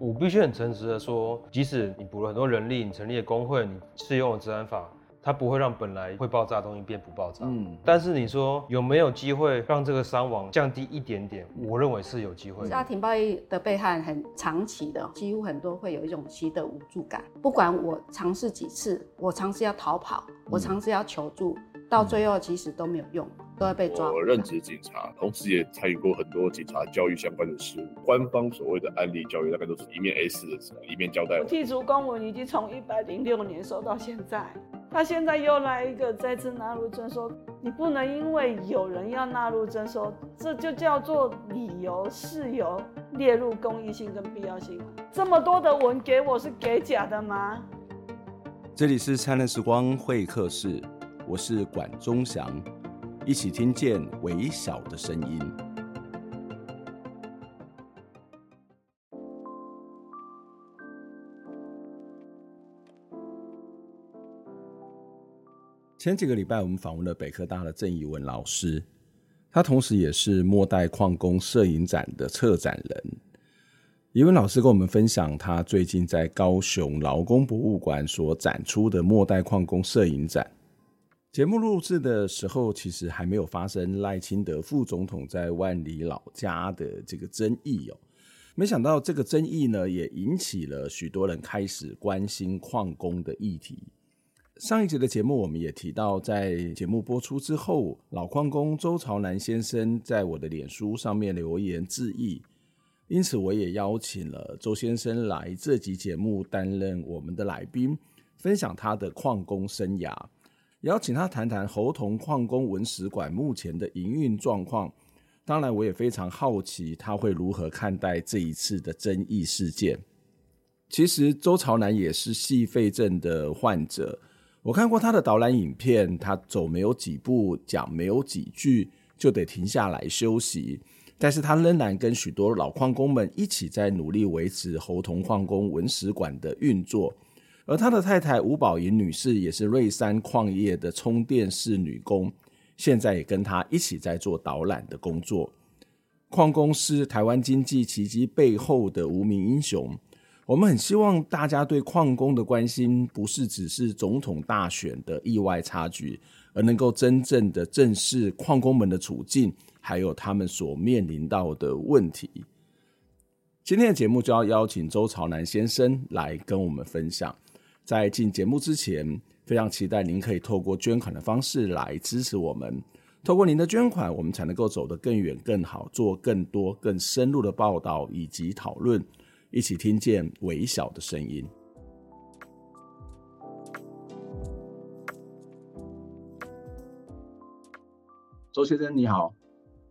我必须很诚实的说，即使你补了很多人力，你成立了工会，你适用了治安法。它不会让本来会爆炸的东西变不爆炸。嗯，但是你说有没有机会让这个伤亡降低一点点？我认为是有机会。家庭暴力的被害很长期的，几乎很多会有一种习得无助感。不管我尝试几次，我尝试要逃跑，我尝试要求助，嗯、到最后其实都没有用，都要被抓。我任职警察，同时也参与过很多警察教育相关的事务。官方所谓的案例教育，大概都是一面 A 四的纸，一面交代我。剔除公文已经从一百零六年收到现在。他现在又来一个再次纳入征收，你不能因为有人要纳入征收，这就叫做理由事由列入公益性跟必要性。这么多的文给我是给假的吗？这里是灿烂时光会客室，我是管中祥，一起听见微小的声音。前几个礼拜，我们访问了北科大的郑怡文老师，他同时也是末代矿工摄影展的策展人。怡文老师跟我们分享他最近在高雄劳工博物馆所展出的末代矿工摄影展。节目录制的时候，其实还没有发生赖清德副总统在万里老家的这个争议哦。没想到这个争议呢，也引起了许多人开始关心矿工的议题。上一集的节目，我们也提到，在节目播出之后，老矿工周朝南先生在我的脸书上面留言致意，因此我也邀请了周先生来这集节目担任我们的来宾，分享他的矿工生涯，也要请他谈谈猴硐矿工文史馆目前的营运状况。当然，我也非常好奇他会如何看待这一次的争议事件。其实，周朝南也是矽肺症的患者。我看过他的导览影片，他走没有几步，讲没有几句，就得停下来休息。但是他仍然跟许多老矿工们一起在努力维持猴硐矿工文史馆的运作。而他的太太吴宝莹女士也是瑞山矿业的充电式女工，现在也跟他一起在做导览的工作。矿工是台湾经济奇迹背后的无名英雄。我们很希望大家对矿工的关心不是只是总统大选的意外差距，而能够真正的正视矿工们的处境，还有他们所面临到的问题。今天的节目就要邀请周朝南先生来跟我们分享。在进节目之前，非常期待您可以透过捐款的方式来支持我们。透过您的捐款，我们才能够走得更远、更好，做更多、更深入的报道以及讨论。一起听见微小的声音。周先生你好，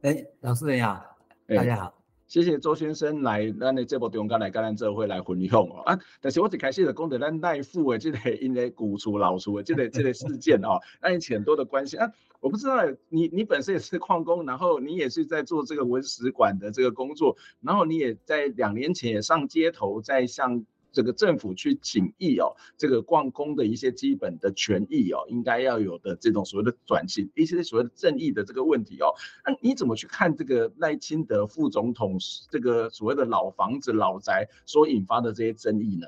哎、欸，老师你好，大家好，欸、谢谢周先生来咱的这部中间来跟咱做会来分享哦啊，但是我一开始就讲到咱赖副的这个因的古厝老厝的这个 这个事件哦，那引起很多的关系啊。我不知道你，你本身也是矿工，然后你也是在做这个文史馆的这个工作，然后你也在两年前也上街头，在向这个政府去请益哦，这个矿工的一些基本的权益哦，应该要有的这种所谓的转型，一些所谓的正义的这个问题哦，那你怎么去看这个赖清德副总统这个所谓的老房子老宅所引发的这些争议呢？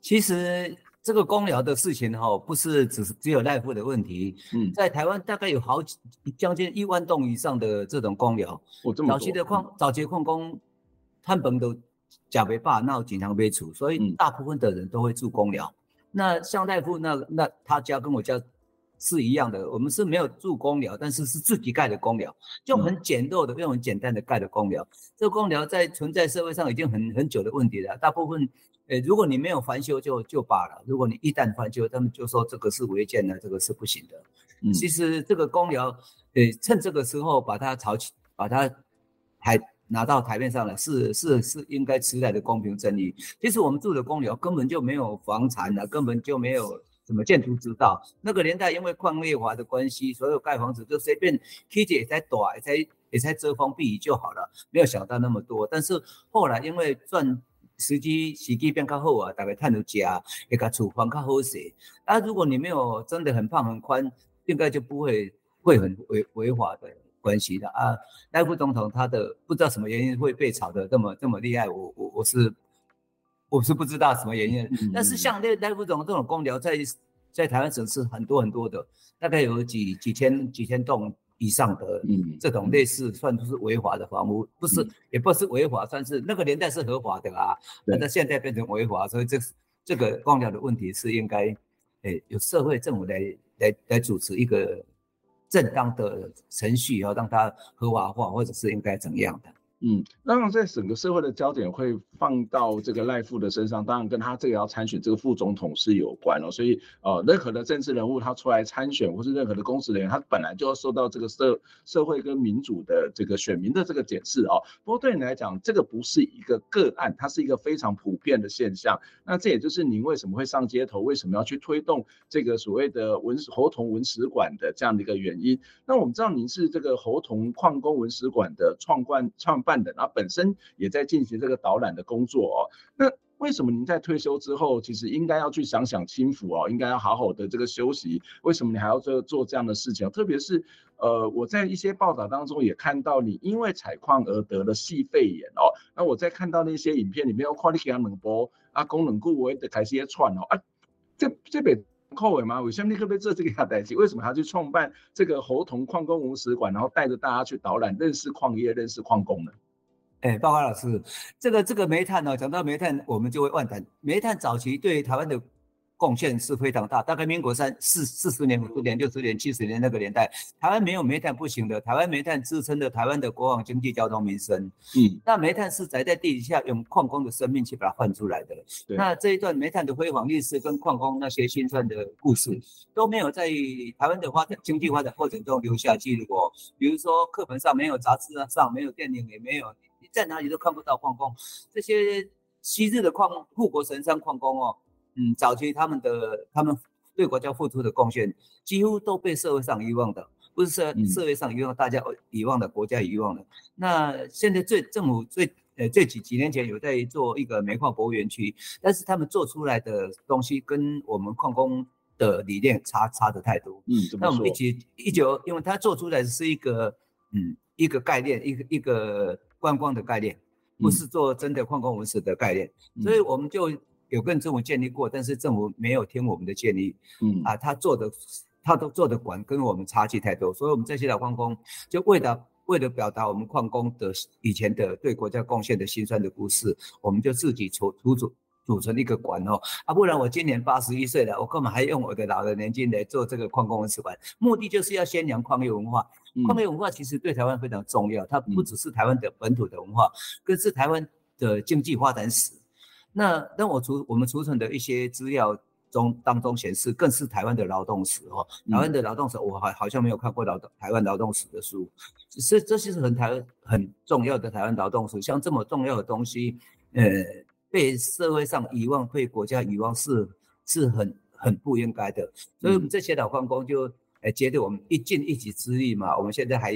其实。这个工寮的事情哈，不是只是只有赖副的问题。嗯，在台湾大概有好几将近一万栋以上的这种工寮。早期的矿，早期矿工，碳本都假被霸，那经常被处，所以大部分的人都会住公寮。嗯、那向大夫那那他家跟我家是一样的，我们是没有住公寮，但是是自己盖的公寮，就很简陋的、用很简单的盖的公寮。这个工寮在存在社会上已经很很久的问题了，大部分。诶，如果你没有翻修就就罢了，如果你一旦翻修，他们就说这个是违建的，这个是不行的。嗯，其实这个公寮，呃，趁这个时候把它炒起，把它台拿到台面上来，是是是应该时代的公平正义。其实我们住的公寮根本就没有房产啊，根本就没有什么建筑指导。那个年代因为矿业法的关系，所有盖房子就随便梯子也在短，也在也在遮风避雨就好了，没有想到那么多。但是后来因为赚时机时机变较好啊，大概探到家，一个厨房较好些。啊，如果你没有真的很胖很宽，应该就不会会很违违法的关系的啊。赖副总统他的不知道什么原因会被炒得这么这么厉害，我我我是我是不知道什么原因。嗯、但是像赖赖副总这种公寮，在在台湾省是很多很多的，大概有几几千几千栋以上的，嗯，这种类似算是违法的房屋，不是、嗯、也不是违法，算是那个年代是合法的啊，那对现在变成违法，所以这这个公寮的问题是应该，诶，有社会政府来来来主持一个。正当的程序要让它合法化，或者是应该怎样的？嗯，当然，在整个社会的焦点会放到这个赖富的身上，当然跟他这个要参选这个副总统是有关哦。所以，呃，任何的政治人物他出来参选，或是任何的公职人员，他本来就要受到这个社社会跟民主的这个选民的这个检视哦。不过对你来讲，这个不是一个个案，它是一个非常普遍的现象。那这也就是您为什么会上街头，为什么要去推动这个所谓的文侯同文史馆的这样的一个原因。那我们知道您是这个侯同矿工文史馆的创办创办办的，然后本身也在进行这个导览的工作哦。那为什么您在退休之后，其实应该要去享享清福哦，应该要好好的这个休息？为什么你还要做做这样的事情？特别是呃，我在一些报道当中也看到你因为采矿而得了细肺炎哦。那我在看到那些影片里面，有看你给他冷波啊，功能顾我也得开始串哦啊，这这边扣尾吗？为什么你可不可以做这个样代机？为什么他去创办这个猴硐矿工文史馆，然后带着大家去导览，认识矿业，认识矿工呢？哎，报告老师，这个这个煤炭呢，讲到煤炭，我们就会万谈。煤炭早期对台湾的贡献是非常大，大概民国三四四十年、五十年、六十年、七十年那个年代，台湾没有煤炭不行的。台湾煤炭支撑的台湾的国防、经济、交通、民生。嗯，那煤炭是宅在地底下，用矿工的生命去把它换出来的。对那这一段煤炭的辉煌历史跟矿工那些辛酸的故事，都没有在台湾的发展经济发展过程中留下记录过。比如说课本上没有，杂志上没有，电影也没有。你在哪里都看不到矿工，这些昔日的矿护国神山矿工哦，嗯，早期他们的他们对国家付出的贡献，几乎都被社会上遗忘的，不是社社会上遗忘，大家遗忘的，国家遗忘的。那现在最政府最呃这几几年前有在做一个煤矿博物园区，但是他们做出来的东西跟我们矿工的理念差差的太多。嗯，那我们一起一九，因为他做出来是一个嗯一个概念，一个一个。观光的概念，不是做真的矿工文史的概念，嗯、所以我们就有跟政府建立过，但是政府没有听我们的建议。嗯啊，他做的，他都做的管跟我们差距太多，所以我们这些老矿工就为了为了表达我们矿工的以前的对国家贡献的心酸的故事，我们就自己筹组组组成一个馆哦。啊，不然我今年八十一岁了，我干嘛还用我的老的年纪来做这个矿工文史馆？目的就是要宣扬矿业文化。矿业文化其实对台湾非常重要，它不只是台湾的本土的文化，更是台湾的经济发展史。那那我储我们储存的一些资料中当中显示，更是台湾的劳动史哦。台湾的劳动史，我好好像没有看过劳动台湾劳动史的书，所以这些是很台湾很重要的台湾劳动史。像这么重要的东西，呃，被社会上遗忘，被国家遗忘是是很很不应该的。所以我们这些老矿工就。哎，觉得我们一尽一己之力嘛，我们现在还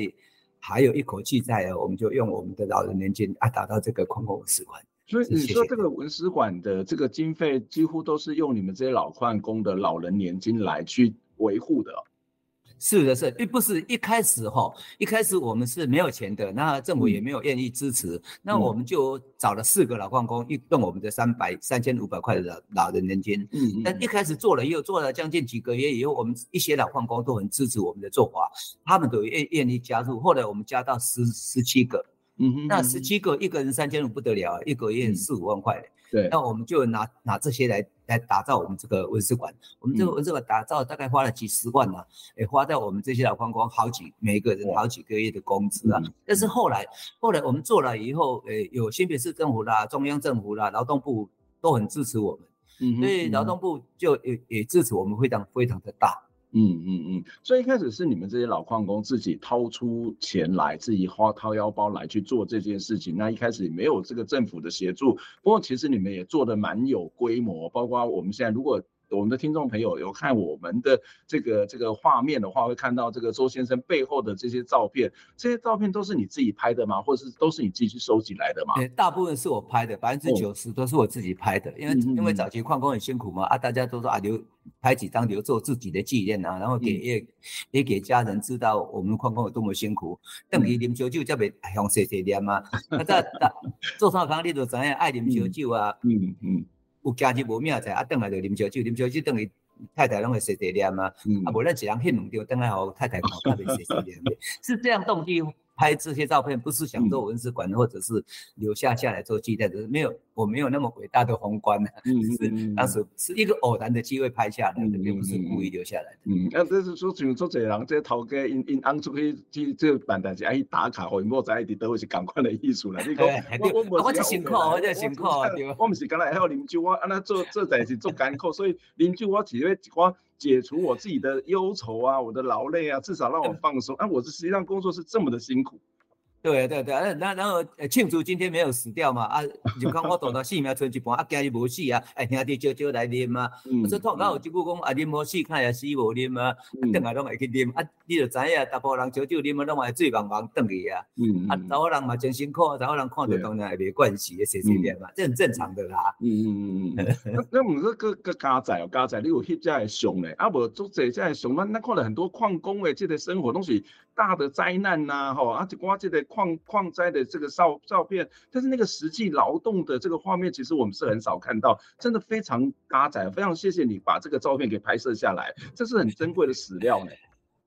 还有一口气在啊，我们就用我们的老人年金啊，打到这个矿工文史馆。所以你说这个文史馆的这个经费，几乎都是用你们这些老矿工的老人年金来去维护的。是的，是，并不是一开始哈，一开始我们是没有钱的，那政府也没有愿意支持，嗯、那我们就找了四个老矿工，用我们的三百三千五百块的老老人年金。嗯，嗯，但一开始做了以后，做了将近几个月以后，我们一些老矿工都很支持我们的做法，他们都愿愿意加入。后来我们加到十十七个，嗯哼，嗯哼，那十七个一个人三千五不得了，一个月四五万块。嗯对，那我们就拿拿这些来来打造我们这个文史馆。我们这个文史馆打造大概花了几十万啊，也花在我们这些老矿工好几每个人好几个月的工资啊。但是后来后来我们做了以后，诶，有新北市政府啦、中央政府啦、劳动部都很支持我们，嗯，所以劳动部就也也支持我们非常非常的大。嗯嗯嗯，所以一开始是你们这些老矿工自己掏出钱来，自己花掏腰包来去做这件事情。那一开始没有这个政府的协助，不过其实你们也做的蛮有规模，包括我们现在如果。我们的听众朋友有看我们的这个这个画面的话，会看到这个周先生背后的这些照片。这些照片都是你自己拍的吗？或者是都是你自己去收集来的吗？对，大部分是我拍的，百分之九十都是我自己拍的。因为因为早期矿工很辛苦嘛，啊，大家都说啊，留拍几张留作自己的纪念啊，然后给也也给家人知道我们矿工有多么辛苦。等于啉烧酒才袂向谁谁念嘛？啊，在做啥工你就知影爱啉烧酒啊。嗯嗯。有家己无命在，啊，等来就啉烧酒，啉烧酒等于太太拢会碎碎念啊，啊，无咱一人翕两张，等来互太太看，较袂碎碎念，是这样动机。拍这些照片不是想做文史馆，或者是留下下来做纪念的，没有，我没有那么伟大的宏观呢。嗯 嗯，当时是一个偶然的机会拍下来的，并不是故意留下来的。嗯，那这是说像做这人，这头家因因昂出去去这个办代志，爱去打卡，或者莫在一直都是共款的意思啦。你讲，我我我这辛苦，我这辛苦，我唔是刚来还要啉酒，我安那做做代志做艰苦，所以啉酒我只会我解除我自己的忧愁啊，我的劳累啊，至少让我放松。啊，我是实际上工作是这么的辛苦。对对对，那然后庆祝今天没有死掉嘛？啊，就看我躲到四秒存一半，啊，今日无死啊，哎，兄弟招招来啉啊。我说通常有一句讲，啊，啉无死，看也死无啉啊。等下拢会去啉，啊，你就知影，大部分人招招啉啊，拢会醉茫茫转去啊。嗯啊，大部分人嘛真辛苦，大部分人看着当然也没关系，谢谢念嘛，这很正常的啦。嗯嗯嗯嗯。那那我们说个个家仔哦，家仔你有翕这样相咧？啊，无做这这样相，那那看了很多矿工的即个生活东西。大的灾难呐，吼，而且刮这个矿矿灾的这个照照片，但是那个实际劳动的这个画面，其实我们是很少看到，真的非常嘎仔，非常谢谢你把这个照片给拍摄下来，这是很珍贵的史料呢。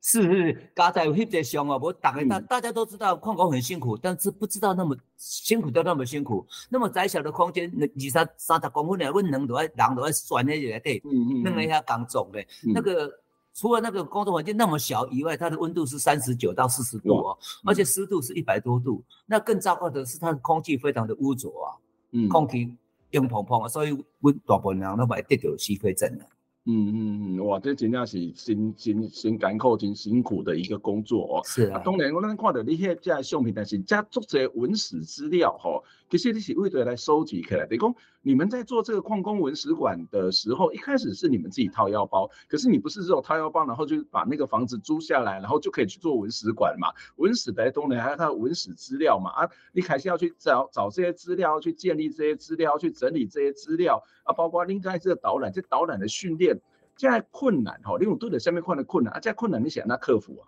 是 是，嘎仔有翕这相哦，我大概大大家都知道矿工很辛苦，但是不知道那么辛苦到那么辛苦，那么窄小的空间，那二三三十公分的温能都在人都在钻那里对，嗯嗯，弄了一下钢种的，那个。除了那个工作环境那么小以外，它的温度是三十九到四十度哦，而且湿度是一百多度。那更糟糕的是，它的空气非常的污浊啊，嗯，空气硬蓬蓬啊，所以温大部分人都会得到西非症了。嗯嗯嗯，哇，这真正是辛辛辛艰苦、真辛苦的一个工作哦。是啊，当然我咱看到你迄这相片，但是加足这文史资料吼，其实你是为了来收集起来。等于讲你们在做这个矿工文史馆的时候，一开始是你们自己掏腰包，可是你不是这种掏腰包，然后就把那个房子租下来，然后就可以去做文史馆嘛？文史在东南还有它的文史资料嘛？啊，你还是要去找找这些资料，去建立这些资料，去整理这些资料啊，包括应该这个导览，这导览的训练。这样困难吼，你有拄着下面看的困难啊，这样困难你想那克服啊？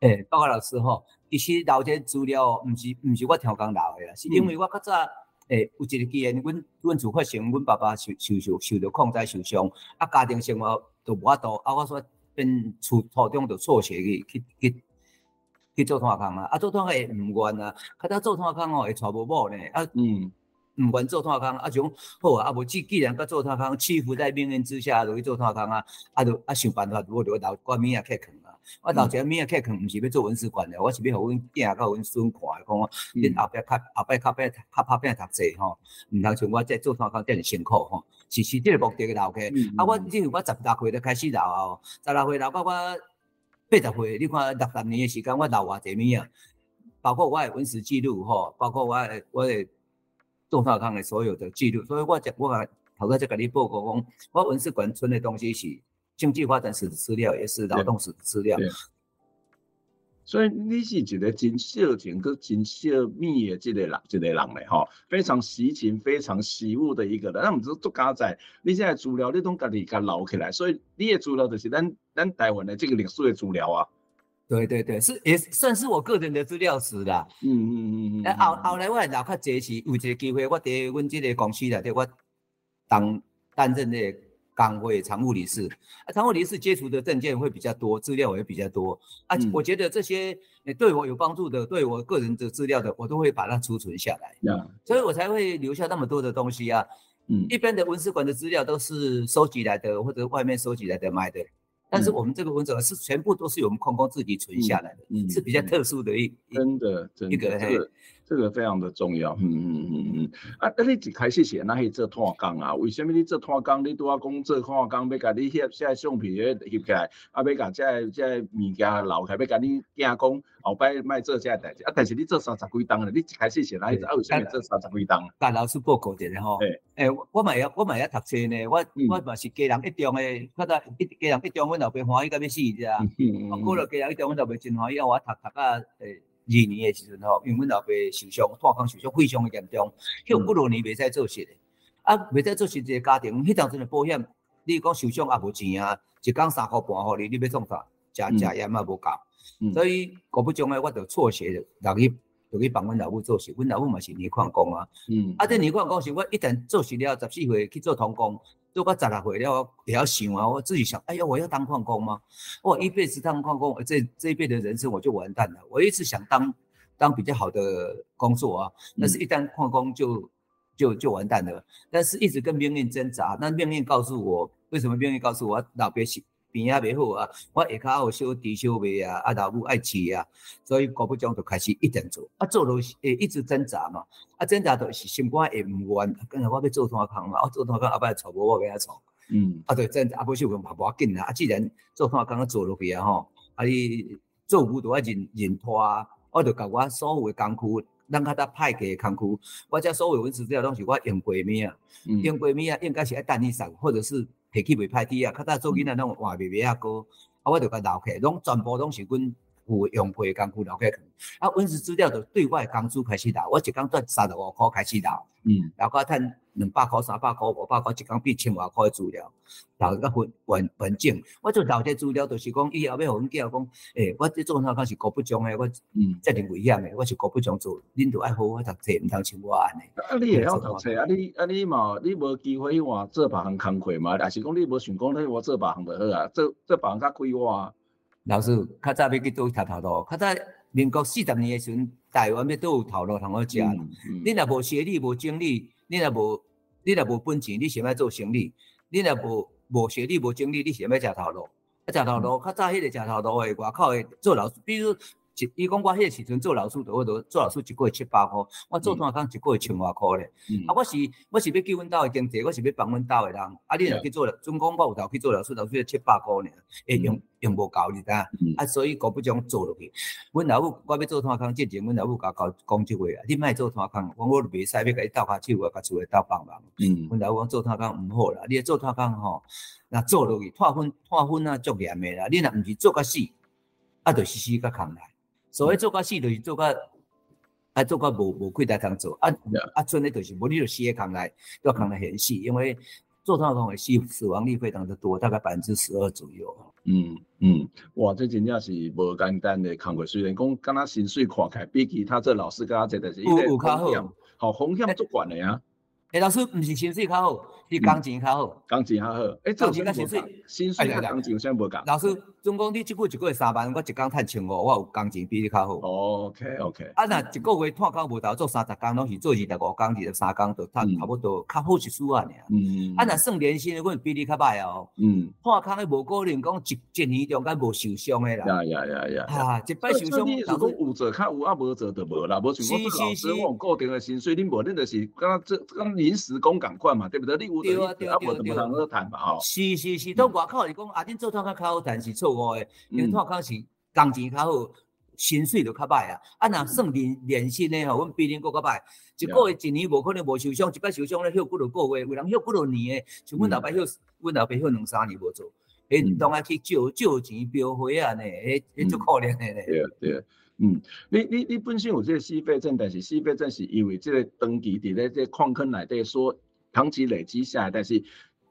诶、欸，报告老师吼，其实留这资料不是不是我超工留的啦，是因为我较早诶有一个机缘，阮阮厝发生，阮爸爸受受受受到矿灾受伤，啊家庭生活都无法度，啊我说变初初中就辍学去去去去做炭工啊，啊做炭工会毋愿啊，较早做炭工吼会娶无某呢，啊嗯。唔愿做炭工，啊种好啊，啊无既既然搁做炭工，屈服在命运之下，就去做炭工啊，啊就啊想办法，我就留寡物仔客垦啊，我留一个物仔客垦，毋是要做文史馆的，我是要互阮囝甲阮孙看，讲恁后壁较后壁较壁较拍拼读册吼，毋通像我这做炭工这么辛苦吼，是是即个目的留起。啊我因为我十六岁就开始留啊，十六岁留到我八十岁，你看六十年的时间，我留偌济物啊，包括我的文史记录吼，包括我的我的。做炭工的所有的记录，所以我讲我讲头先在跟你报告讲，我文史馆存的东西是经济发展史的资料，也是劳动史的资料。所以你是一个真小情、跟真小密的这个人，这个人嘞哈，非常惜情、非常惜物的一个人。那我们说做家仔，你现在资料你都家己家留起来，所以你的资料就是咱咱台湾的这个历史的资料啊。对对对，是也算是我个人的资料史啦。嗯嗯嗯嗯。哎、嗯，后后来我也较侪是有一个机会，我伫阮这个公司内底，我当担任那个工会常务理事。啊，常务理事接触的证件会比较多，资料也会比较多。啊，嗯、我觉得这些对我有帮助的，对我个人的资料的，我都会把它储存下来。嗯。所以我才会留下那么多的东西啊。嗯。一般的文史馆的资料都是收集来的，或者外面收集来的买的。但是我们这个文者是全部都是由我们矿工自己存下来的，嗯，是比较特殊的一真的一个这个非常的重要，嗯嗯嗯嗯啊，那你一开始写那些做拖工啊？为什么你做拖工？你都要讲做拖工，要甲你翕些相片翕起来，啊，要甲这这物件留起来，要甲你惊讲后摆卖做这代志啊？但是你做三十几档了，你一开始写那些啊？为什么做三十几档？跟老师报告一下吼，诶，我嘛要我嘛要读书呢，我我嘛是家人一中诶，较早一家人一中，阮老爸欢喜甲要死只，啊，过了家人一中，阮老爸真欢喜，要我读读啊，诶。二年诶时阵吼，因为阮老爸受伤，炭工受伤非常诶严重，迄不如年袂使做事诶，啊，袂使做事一个家庭，迄当阵诶保险，你讲受伤也无钱啊，一工三箍半互你，你要创啥？食食盐也无够，所以果不其然，我就辍学了，六日就去帮阮老母做事，阮老母嘛是泥矿工啊。嗯，啊，这泥矿工是我一旦做事了，十四岁去做童工，如果十六岁了，也要想啊，我自己想，哎呀，我要当矿工吗？我一辈子当矿工，这这一辈的人生我就完蛋了。我一直想当当比较好的工作啊，但是一旦矿工就就就完蛋了。但是一直跟命运挣扎，那命运告诉我，为什么命运告诉我老别死？边啊袂好啊，我下骹有小弟小妹啊，啊老母爱饲啊，所以果不其然就开始一直做，啊做落会一直挣扎嘛，啊挣扎就是心肝会毋愿，跟住我要做炭坑嘛，我做炭坑后摆娶某我给他娶，嗯，啊对挣扎，啊不是讲嘛无要紧啦，啊既然做炭坑做落去啊吼，啊你做舞都啊认认拖啊，我就甲我所有的工具，咱较早派给工区，我遮所有文字资料拢是我用过物啊，用过物啊应该是爱等你上，或者是。提起袂歹啲啊，较早做囡仔拢话袂袂啊高，啊我就甲留起，拢全部拢是阮有用过工具留起。啊，文字资料就对外工资开始留，我一工赚三十五块开始留，嗯，留到趁两百块、三百块、五百块，一工变千外块资料，留个完完完整。我就留这资料，就是讲以后要互阮囝讲，诶、欸，我这做啥工是国不中诶，我嗯，这点危险诶，我是国不中做，恁都爱好好读册，毋通像我安尼。啊，你会晓读册啊？你啊你嘛，你无机会去换做别项工课嘛？还是讲你无想讲你我做别项就好啊？做做别项较快活啊？老师，较早要去倒头头路，较早民国四十年诶时阵，台湾要倒有头路通好食。你若无学历、无经历，你若无你若无本钱，你想要做生意？你若无无学历、无经历，你想要食头路？啊，食头路，较早迄个食头路诶，外口诶做老师，比如。伊讲我迄个时阵做老师，我都做老师一个月七八箍，我做炭工一个月千外箍咧。啊，我是我是要救阮兜诶经济，我是要帮阮兜诶人。啊，你若去做，总共我有头去做老师，老师七八箍尔，会用用无够你知影？啊，所以果不将做落去。阮老母我要做炭工，之前阮老母甲讲讲即话啊，你莫做炭工，我我袂使要甲伊斗下手啊，甲厝诶斗帮忙。嗯，阮老母讲做炭工毋好啦，你做炭工吼，若做落去炭粉炭粉啊足严诶啦，你若毋是做甲死，啊，着死死甲扛来。所谓做甲死就是做甲，啊做甲无无亏待通做，啊啊剩的就是无你就死的空来，要空来很细，因为做炭工的死死亡率非常的多，大概百分之十二左右。嗯嗯，哇，这真正是无简单的工课，虽然讲敢若薪水看起来比其他这老师较济，但是有有较好，好风险足悬的呀。诶，老师毋是薪水较好，是工钱较好，工钱较好。诶，工钱甲薪水，薪水甲工钱有啥无共？老师，总共你即久一个月三万，我一工趁千五，我有工钱比你较好。OK OK。啊，若一个月炭工无头做三十工，拢是做二十五工、二十三工，就趁差不多较好一丝啊尔。嗯。啊，若算年薪，我比你较歹哦。嗯。炭工诶无可能讲一一年中间无受伤诶啦。呀呀呀呀。啊，一摆受伤。如果有做较有，啊无做就无啦。无像我做老师，我有固定诶薪水，恁无恁就是敢若这敢临时工共款嘛，对不对？你有对啊对啊对啊对啊。是是是，到外口是讲啊，恁做炭工较好，但是错误诶，因为炭工是工钱较好，薪水就较歹啊。啊，若算年年薪诶吼，阮比恁阁较歹。一个月一年无可能无受伤，一摆受伤咧休几落个月，有人休几落年诶。像阮老爸休，阮老爸休两三年无做，诶，当然去借借钱标花啊呢，诶，诶，足可怜诶咧。对对，嗯，你你你本身有这个死废证，但是死废证是因为这个长期伫咧这矿坑内底说。长期累积下来，但是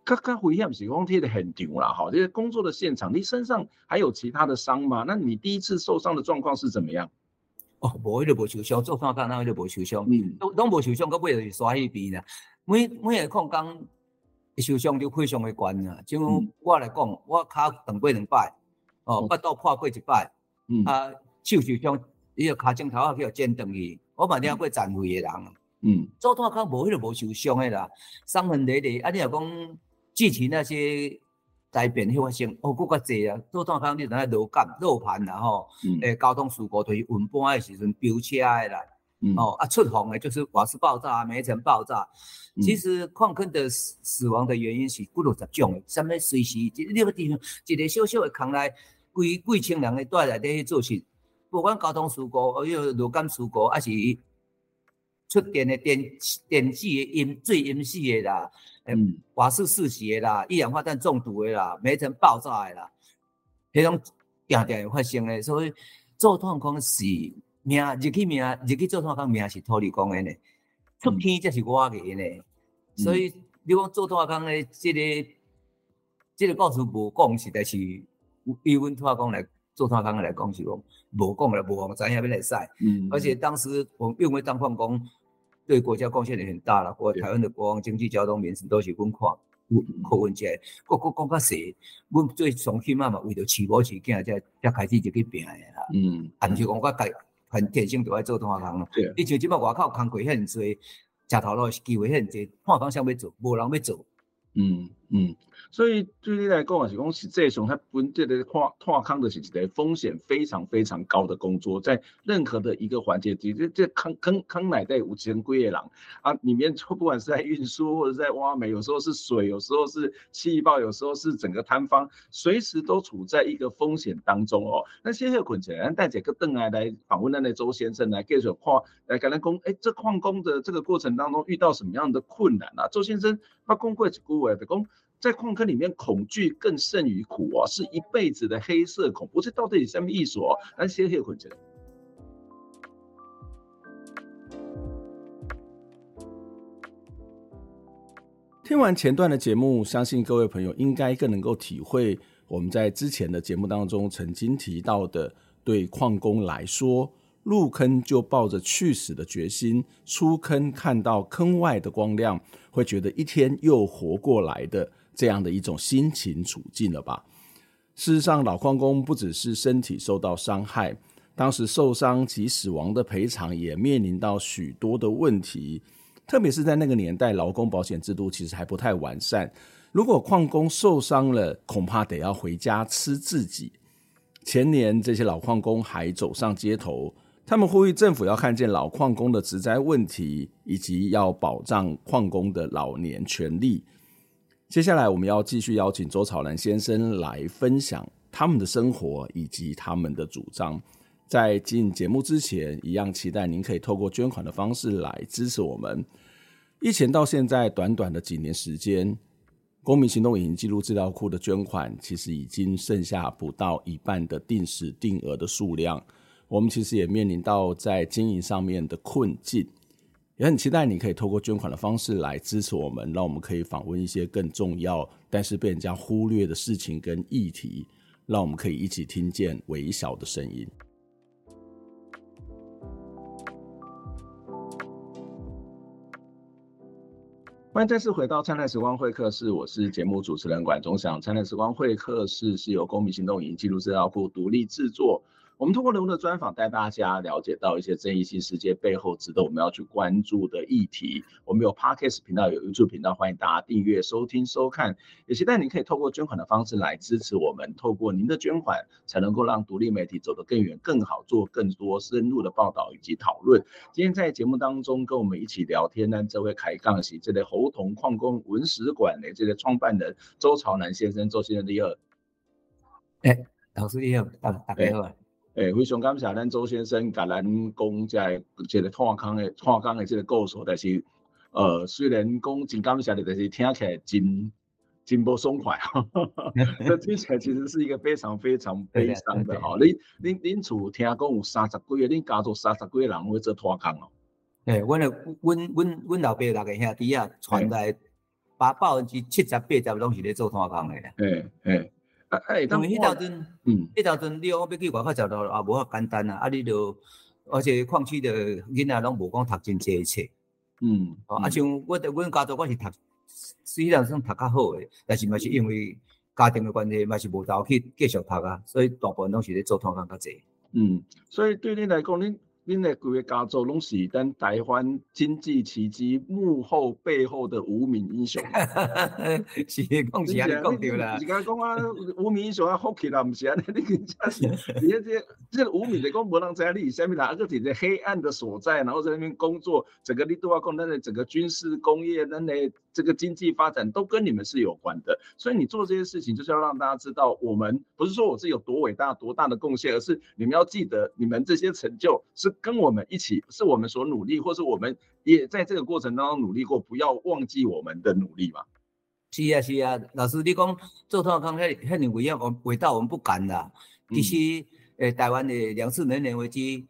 刚刚危险是讲贴的很牛啦哈。这个工作的现场，你身上还有其他的伤吗？那你第一次受伤的状况是怎么样？哦，无迄个无受伤，做炭工那个就无受伤，嗯，都拢无受伤，到尾就是刷迄边啦。每每个矿工受伤就非常的悬啦。像我来讲，我脚断过两摆，哦，腹肚破过一摆，嗯，啊，手受伤，伊个骹镜头啊，去剪断去，我嘛听过残废的人。嗯，做炭工无迄个无受伤的啦，伤痕累累。啊，你若讲具体那些灾变发生，哦，佫较济啊。做炭工你等下落干落盘然后，诶、嗯，交通事故就是运搬的时阵飙车的啦，嗯、哦，啊，出红的就是瓦斯爆炸、煤层爆炸。嗯、其实矿坑的死死亡的原因是几多十种，什么随时一个地方一个小小的坑内，几几千人的带来底去做事，不管交通事故，还有落干事故，还是。出电的电电子的淹最淹死的啦，嗯，瓦斯窒息的啦，一氧化碳中毒的啦，煤层爆炸的啦，迄种定定会发生的，所以做炭工是命，入去命，入去做炭工命是土地公的呢，出天才是我的呢，嗯、所以你讲做炭工的这个这个故事无讲，实在是以阮炭工来做炭矿来讲是讲无讲了，无讲知影要来使。嗯，而且当时我们因为当矿工对国家贡献也很大了，国台湾的国防、经济、交通、民生都是阮矿，靠阮遮。国国讲较实，阮最上起码嘛为着饲某饲囝，才才开始就去拼诶啦。嗯，啊，毋是讲我家很天生就爱做炭矿咯。对，你像即摆外口工课遐济，食头路是机会遐济，炭矿想要做，无人要做。嗯嗯。所以对你来讲啊，是讲实际上，它本质的矿矿坑的是一个风险非常非常高的工作，在任何的一个环节，这这坑坑坑内底有千几个人啊，里面不管是在运输或者在挖煤，有时候是水，有时候是气爆，有时候是整个坍方，随时都处在一个风险当中哦。那现在困起来，带几个邓来来访问那那周先生来介绍矿来跟他讲，哎，这矿工的这个过程当中遇到什么样的困难啊？周先生他讲过一句话，就讲。在矿坑里面，恐惧更胜于苦啊，是一辈子的黑色恐怖。这到底是什么意思哦？那谢谢坤姐。听完前段的节目，相信各位朋友应该更能够体会我们在之前的节目当中曾经提到的，对矿工来说，入坑就抱着去死的决心，出坑看到坑外的光亮，会觉得一天又活过来的。这样的一种心情处境了吧？事实上，老矿工不只是身体受到伤害，当时受伤及死亡的赔偿也面临到许多的问题。特别是在那个年代，劳工保险制度其实还不太完善。如果矿工受伤了，恐怕得要回家吃自己。前年，这些老矿工还走上街头，他们呼吁政府要看见老矿工的职灾问题，以及要保障矿工的老年权利。接下来我们要继续邀请周草南先生来分享他们的生活以及他们的主张。在进节目之前，一样期待您可以透过捐款的方式来支持我们。疫情到现在短短的几年时间，公民行动影音记录资料库的捐款其实已经剩下不到一半的定时定额的数量。我们其实也面临到在经营上面的困境。也很期待你可以透过捐款的方式来支持我们，让我们可以访问一些更重要但是被人家忽略的事情跟议题，让我们可以一起听见微小的声音。欢迎再次回到灿烂时光会客室，我是节目主持人管中祥。灿烂时光会客室是由公民行动影音记录资料库独立制作。我们通过人物的专访，带大家了解到一些争议性事件背后值得我们要去关注的议题。我们有 Podcast 频道，有 YouTube 频道，欢迎大家订阅、收听、收看。也期待您可以透过捐款的方式来支持我们。透过您的捐款，才能够让独立媒体走得更远、更好，做更多深入的报道以及讨论。今天在节目当中跟我们一起聊天呢，这位开杠是这类猴硐矿工文史馆的这个创办人周朝南先生，周先生你好。哎，老师你好，大大家好。诶，非常感谢咱周先生甲咱讲在这个探坑的矿坑的这个故事，但是，呃，虽然讲真感谢你，但是听起来真真不爽快，这听起来其实是一个非常非常悲伤的哈。恁恁恁厝听讲有三十几个，恁家族三十几个人会做矿坑哦。诶，阮诶阮阮阮老爸六个兄弟啊，传来八百分之七十八十拢是咧做矿坑的。诶诶。哎，因为迄条阵，嗯，迄条阵你讲要去外口食到也无遐简单啊，啊，你就而且矿区的囡仔拢无讲读真济册，嗯，哦，啊，像我的阮家族我是读，虽然算读较好诶，但是嘛是因为家庭的关系，嘛是无法度去继续读啊，所以大部分拢是咧做矿工较济，嗯，所以对恁来讲，你。恁的规个家族拢是咱台湾经济奇迹幕后背后的无名英雄，是讲是安尼讲对啦。是讲讲啊，无名英雄啊，福气啦，毋是安尼。你真是，你这这无名的讲无人知你是虾米啦，啊个是个黑暗的所在，然后在那边工作，整个你都要讲，咱的整个军事工业，咱的这个经济发展都跟你们是有关的。所以你做这些事情，就是要让大家知道，我们不是说我是有多伟大、多大的贡献，而是你们要记得，你们这些成就是。跟我们一起，是我们所努力，或是我们也在这个过程当中努力过，不要忘记我们的努力嘛。是啊，是啊，老师你讲做矿坑很很伟大，我伟大我们不敢啦。其实，诶，台湾的两次能源危机，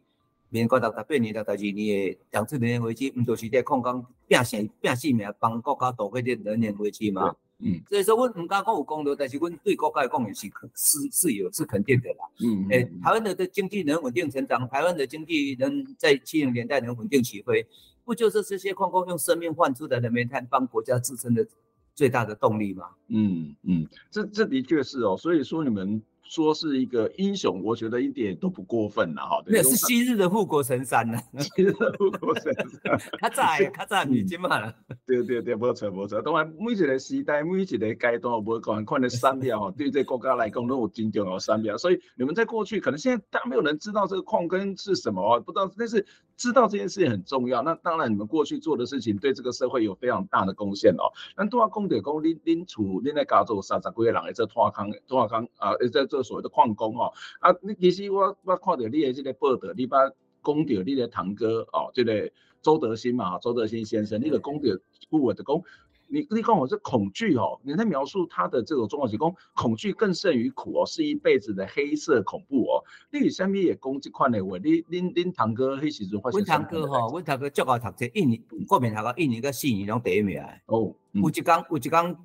民国六十八年、六十二年的两次能源危机，唔就是在矿坑拼死拼性命帮国家度过的能源危机嘛？嗯，所以说我唔敢讲有功劳，但是我对国家来讲也是是是有是肯定的啦。嗯，诶、欸，台湾的的经济能稳定成长，台湾的经济能在七零年代能稳定起飞，不就是这些矿工用生命换出来的煤炭，帮国家支撑的最大的动力吗？嗯嗯，这这的确是哦，所以说你们。说是一个英雄，我觉得一点都不过分了哈。那是昔日的护国神山呢，昔日的护国神山，他在，他在已经嘛了。对对对，没错没错。当然，每一个时代，每一个阶段，不管看的产业哈，对这国家来讲都有很重要的产业。所以你们在过去，可能现在大家没有人知道这个矿根是什么哦，不知道，但是知道这件事情很重要。那当然，你们过去做的事情对这个社会有非常大的贡献哦。那都要讲的讲，恁恁厝恁在家做三十几个人在做拓坑，拓坑啊，在做所谓的矿工哦。啊，你其实我我看到你的这个报道，你把讲到你的堂哥哦，这个周德兴嘛，周德兴先生，你个讲到不我的工。你你讲我是恐惧哦，你在描述他的这种状况，是讲恐惧更胜于苦哦，是一辈子的黑色恐怖哦。你下面也讲这款的话，你恁恁堂哥迄时阵发生？阮堂哥吼，阮堂哥足够读册，一年国民学校一年个四年拢第一名的。哦，嗯、有一工有一工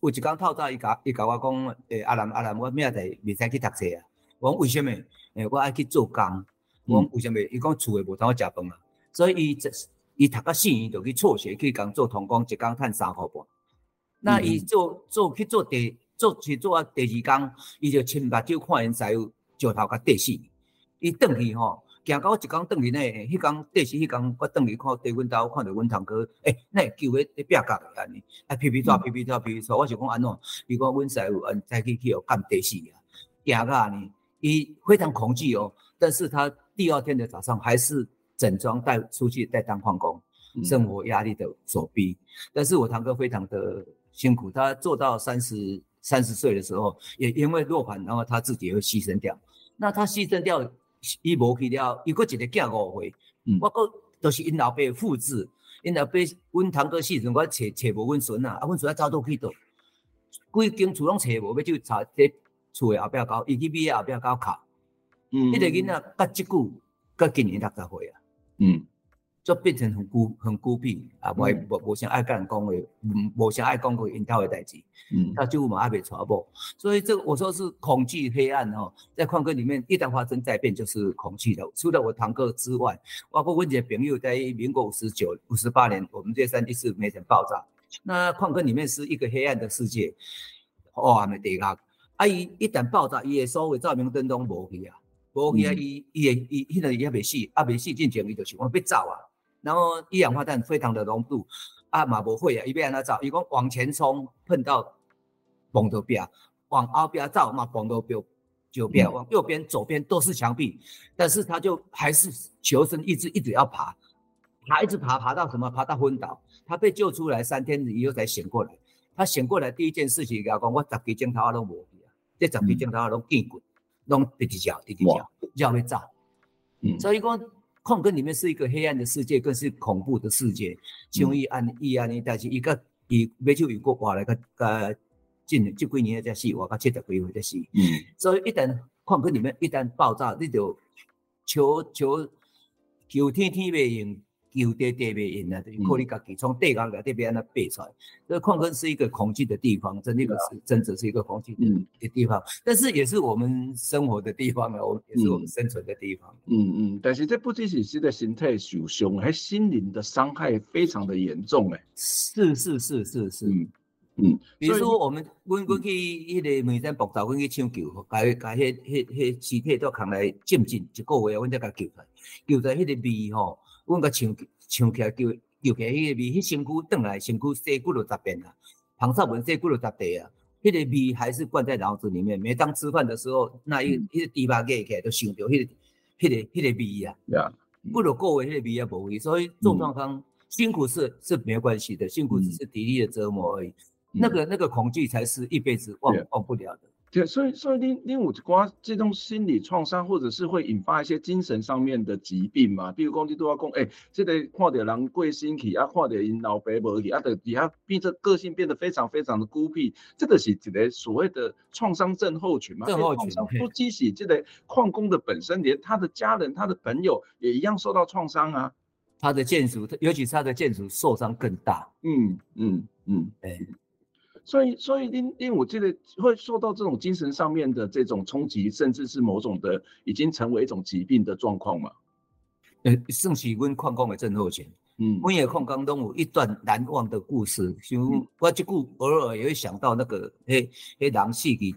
有一工透早伊甲伊甲我讲，诶、欸、阿兰阿兰，我明仔载未使去读册啊。我讲为什么？诶、欸，我爱去做工。我讲为什么？伊讲厝诶无通我食饭啊，所以伊这。伊读到四年就去辍学，去工做童工，一工赚三块半。那伊做做去做第做去做啊第二工，伊就亲目睭看因师傅石头甲跌死。伊转去吼，行到我一工转去呢，迄工跌死，迄工我转去看对阮兜看到阮堂哥，诶、欸，那救诶咧壁角安尼，啊皮皮拖皮皮拖皮皮拖，我想讲安怎？伊讲阮师傅嗯再去去哦干跌死啊，行到安尼，伊非常恐惧哦，但是他第二天的早上还是。整装带出去带当矿工，生活压力的所逼，嗯、但是我堂哥非常的辛苦，他做到三十三十岁的时候，也因为落盘，然后他自己也会牺牲掉。那他牺牲掉，伊无去了，伊个一个囝五岁，嗯、我个都是因老爸复制，因老爸阮堂哥死阵，我找找无阮孙啊，啊阮孙啊早都去倒，规间厝拢找无，要就查在厝的后壁搞，伊去毕业后壁搞考，嗯，迄个囡仔甲即久，甲今年六十岁啊。嗯，就变成很孤很孤僻啊！我我我想爱跟人讲话，嗯，我想爱讲过引导的代志，嗯，他就嘛爱被传播，所以这个我说是恐惧黑暗哦，在矿坑里面一旦发生灾变就是恐惧的。除了我堂哥之外，包括我姐朋友在民国五十九、五十八年，我们这三地是煤层爆炸，那矿坑里面是一个黑暗的世界，哇，没地方，啊，一一旦爆炸，伊的所有照明灯都无去啊。无去啊！伊伊诶伊迄个伊也未死，啊未死进前伊就想讲要走啊。然后一氧化碳非常的浓度，啊嘛无会啊，伊要安怎走？伊讲往前冲，碰到碰到壁；往后边走嘛，碰到壁往右边、左边都是墙壁，但是他就还是求生意志，一直要爬，爬一直爬，爬到什么？爬到昏倒。他被救出来三天以后才醒过来。他醒过来第一件事情，甲讲我十几镜头啊拢无去啊，这十几镜头啊拢见过。弄第几脚？第几脚？要会炸。嗯，所以讲矿坑里面是一个黑暗的世界，更是恐怖的世界。像伊安伊安尼，但是伊个伊没就有过话来个个近这几年才死，我个七十几岁才死。嗯，所以一旦矿坑里面一旦爆炸，你就求求求天天袂应。有跌跌别赢了，靠你家己从地缸里这边那背出来。这矿坑是一个恐惧的地方，真的是真的是一个恐惧的地方，但是也是我们生活的地方啊，我也是我们生存的地方。嗯嗯，但是这不仅仅是的心态受伤，还心灵的伤害非常的严重哎。是是是是是，嗯嗯。比如说我们阮阮去迄个梅山博道，阮去抢救，把把迄迄迄尸体都扛来浸浸一个月，阮才甲救出来，救出来迄个味吼。阮个唱唱起来叫叫起来，迄个味，迄身躯转来，身躯洗骨都十遍啊，旁少文洗骨都十地啊，迄个味还是灌在脑子里面。每当吃饭的时候，那一迄个猪肉起来都想到迄个迄个迄个味啊。呀，不如过为迄个味也，无味。所以做创伤辛苦是是没关系的，辛苦只是体力的折磨而已。那个那个恐惧才是一辈子忘忘不了的。对，所以所以你你有关这种心理创伤，或者是会引发一些精神上面的疾病嘛？比如讲你都要讲，哎、欸，这个看到人过身去，啊，看到因老爸无去，啊，的底下变成个性变得非常非常的孤僻，这个是一个所谓的创伤症候群嘛？症候群不只是这个矿工的本身，连他的家人、他的朋友也一样受到创伤啊。他的眷属，尤其是他的眷属受伤更大。嗯嗯嗯，哎、嗯。所以，所以因因为我记得会受到这种精神上面的这种冲击，甚至是某种的已经成为一种疾病的状况嘛。呃，算是阮矿工的症候群。嗯，每个矿工都有一段难忘的故事。像我即久偶尔也会想到那个，诶，诶，人死去一